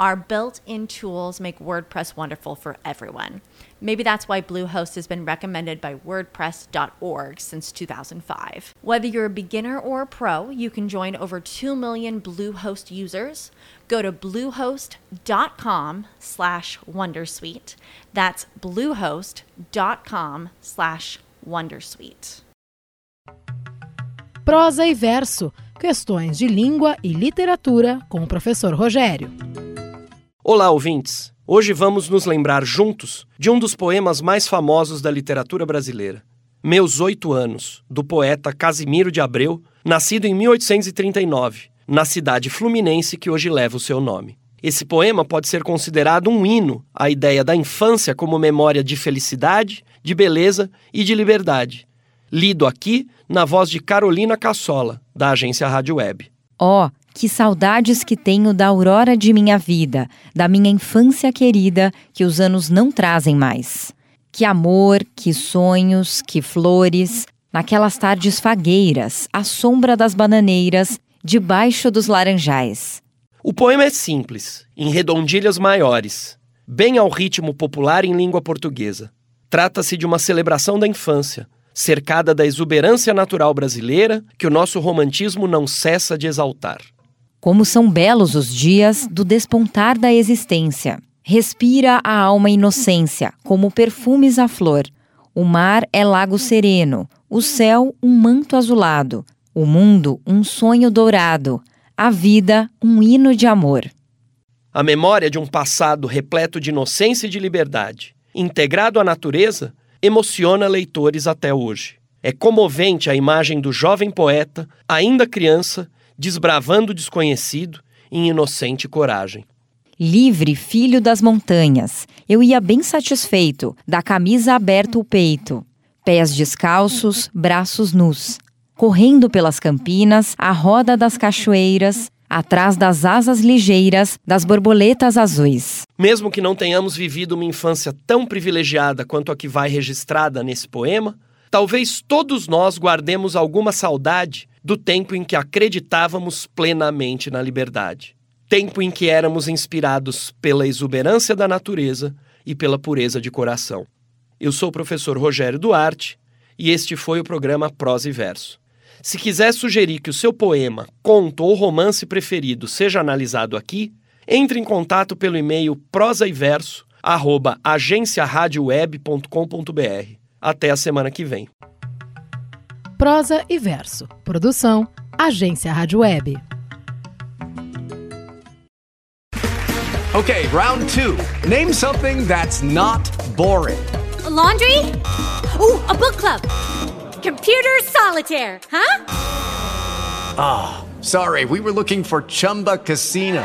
Our built in tools make WordPress wonderful for everyone. Maybe that's why Bluehost has been recommended by WordPress.org since 2005. Whether you're a beginner or a pro, you can join over 2 million Bluehost users. Go to bluehost.com slash Wondersuite. That's bluehost.com slash Wondersuite. Prosa e verso. Questões de língua e literatura com o professor Rogério. Olá, ouvintes! Hoje vamos nos lembrar juntos de um dos poemas mais famosos da literatura brasileira. Meus Oito Anos, do poeta Casimiro de Abreu, nascido em 1839, na cidade fluminense que hoje leva o seu nome. Esse poema pode ser considerado um hino à ideia da infância como memória de felicidade, de beleza e de liberdade. Lido aqui na voz de Carolina Cassola, da agência Rádio Web. Ó, oh, que saudades que tenho da aurora de minha vida, da minha infância querida, que os anos não trazem mais. Que amor, que sonhos, que flores, naquelas tardes fagueiras, à sombra das bananeiras, debaixo dos laranjais. O poema é simples, em redondilhas maiores, bem ao ritmo popular em língua portuguesa. Trata-se de uma celebração da infância, cercada da exuberância natural brasileira que o nosso romantismo não cessa de exaltar. Como são belos os dias do despontar da existência. Respira a alma inocência, como perfumes à flor. O mar é lago sereno, o céu um manto azulado, o mundo um sonho dourado, a vida um hino de amor. A memória de um passado repleto de inocência e de liberdade, integrado à natureza, emociona leitores até hoje. É comovente a imagem do jovem poeta, ainda criança, desbravando o desconhecido em inocente coragem. Livre, filho das montanhas, eu ia bem satisfeito, da camisa aberta o peito, pés descalços, braços nus, correndo pelas campinas, à roda das cachoeiras, atrás das asas ligeiras das borboletas azuis. Mesmo que não tenhamos vivido uma infância tão privilegiada quanto a que vai registrada nesse poema, talvez todos nós guardemos alguma saudade do tempo em que acreditávamos plenamente na liberdade. Tempo em que éramos inspirados pela exuberância da natureza e pela pureza de coração. Eu sou o professor Rogério Duarte e este foi o programa Prosa e Verso. Se quiser sugerir que o seu poema, conto ou romance preferido seja analisado aqui, entre em contato pelo e-mail prosaiverso@agenciaradioweb.com.br. Até a semana que vem. Prosa e Verso. Produção: Agência Rádio Web. Okay, round two. Name something that's not boring. A laundry? Ooh, a book club. Computer solitaire, huh? Ah, oh, sorry. We were looking for Chumba Casino.